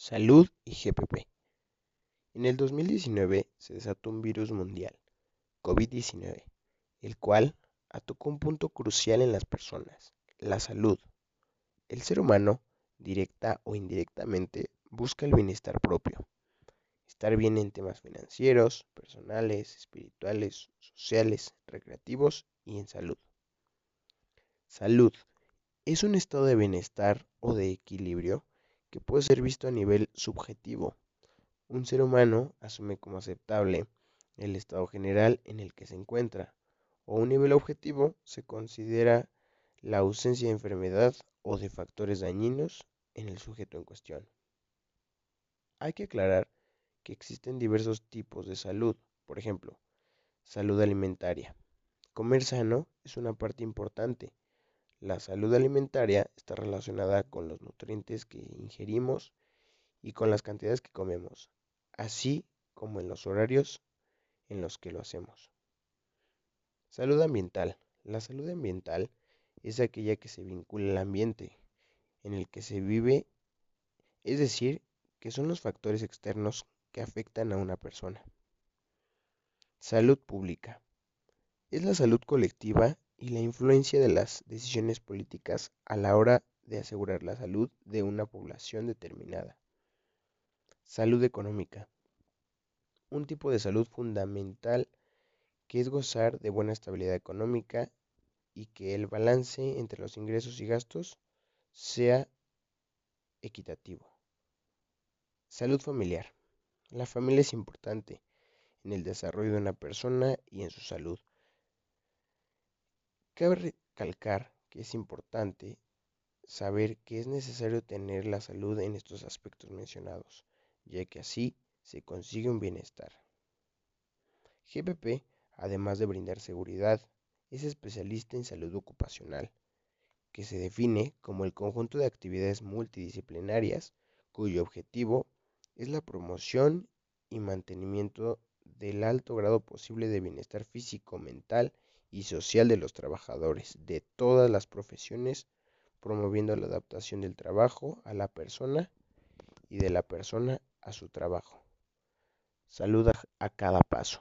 Salud y GPP. En el 2019 se desató un virus mundial, COVID-19, el cual atacó un punto crucial en las personas, la salud. El ser humano, directa o indirectamente, busca el bienestar propio. Estar bien en temas financieros, personales, espirituales, sociales, recreativos y en salud. Salud es un estado de bienestar o de equilibrio que puede ser visto a nivel subjetivo. Un ser humano asume como aceptable el estado general en el que se encuentra, o un nivel objetivo se considera la ausencia de enfermedad o de factores dañinos en el sujeto en cuestión. Hay que aclarar que existen diversos tipos de salud, por ejemplo, salud alimentaria. Comer sano es una parte importante la salud alimentaria está relacionada con los nutrientes que ingerimos y con las cantidades que comemos, así como en los horarios en los que lo hacemos. Salud ambiental. La salud ambiental es aquella que se vincula al ambiente en el que se vive, es decir, que son los factores externos que afectan a una persona. Salud pública. Es la salud colectiva y la influencia de las decisiones políticas a la hora de asegurar la salud de una población determinada. Salud económica. Un tipo de salud fundamental que es gozar de buena estabilidad económica y que el balance entre los ingresos y gastos sea equitativo. Salud familiar. La familia es importante en el desarrollo de una persona y en su salud. Cabe recalcar que es importante saber que es necesario tener la salud en estos aspectos mencionados, ya que así se consigue un bienestar. GPP, además de brindar seguridad, es especialista en salud ocupacional, que se define como el conjunto de actividades multidisciplinarias cuyo objetivo es la promoción y mantenimiento del alto grado posible de bienestar físico, mental y social de los trabajadores de todas las profesiones, promoviendo la adaptación del trabajo a la persona y de la persona a su trabajo. Saluda a cada paso.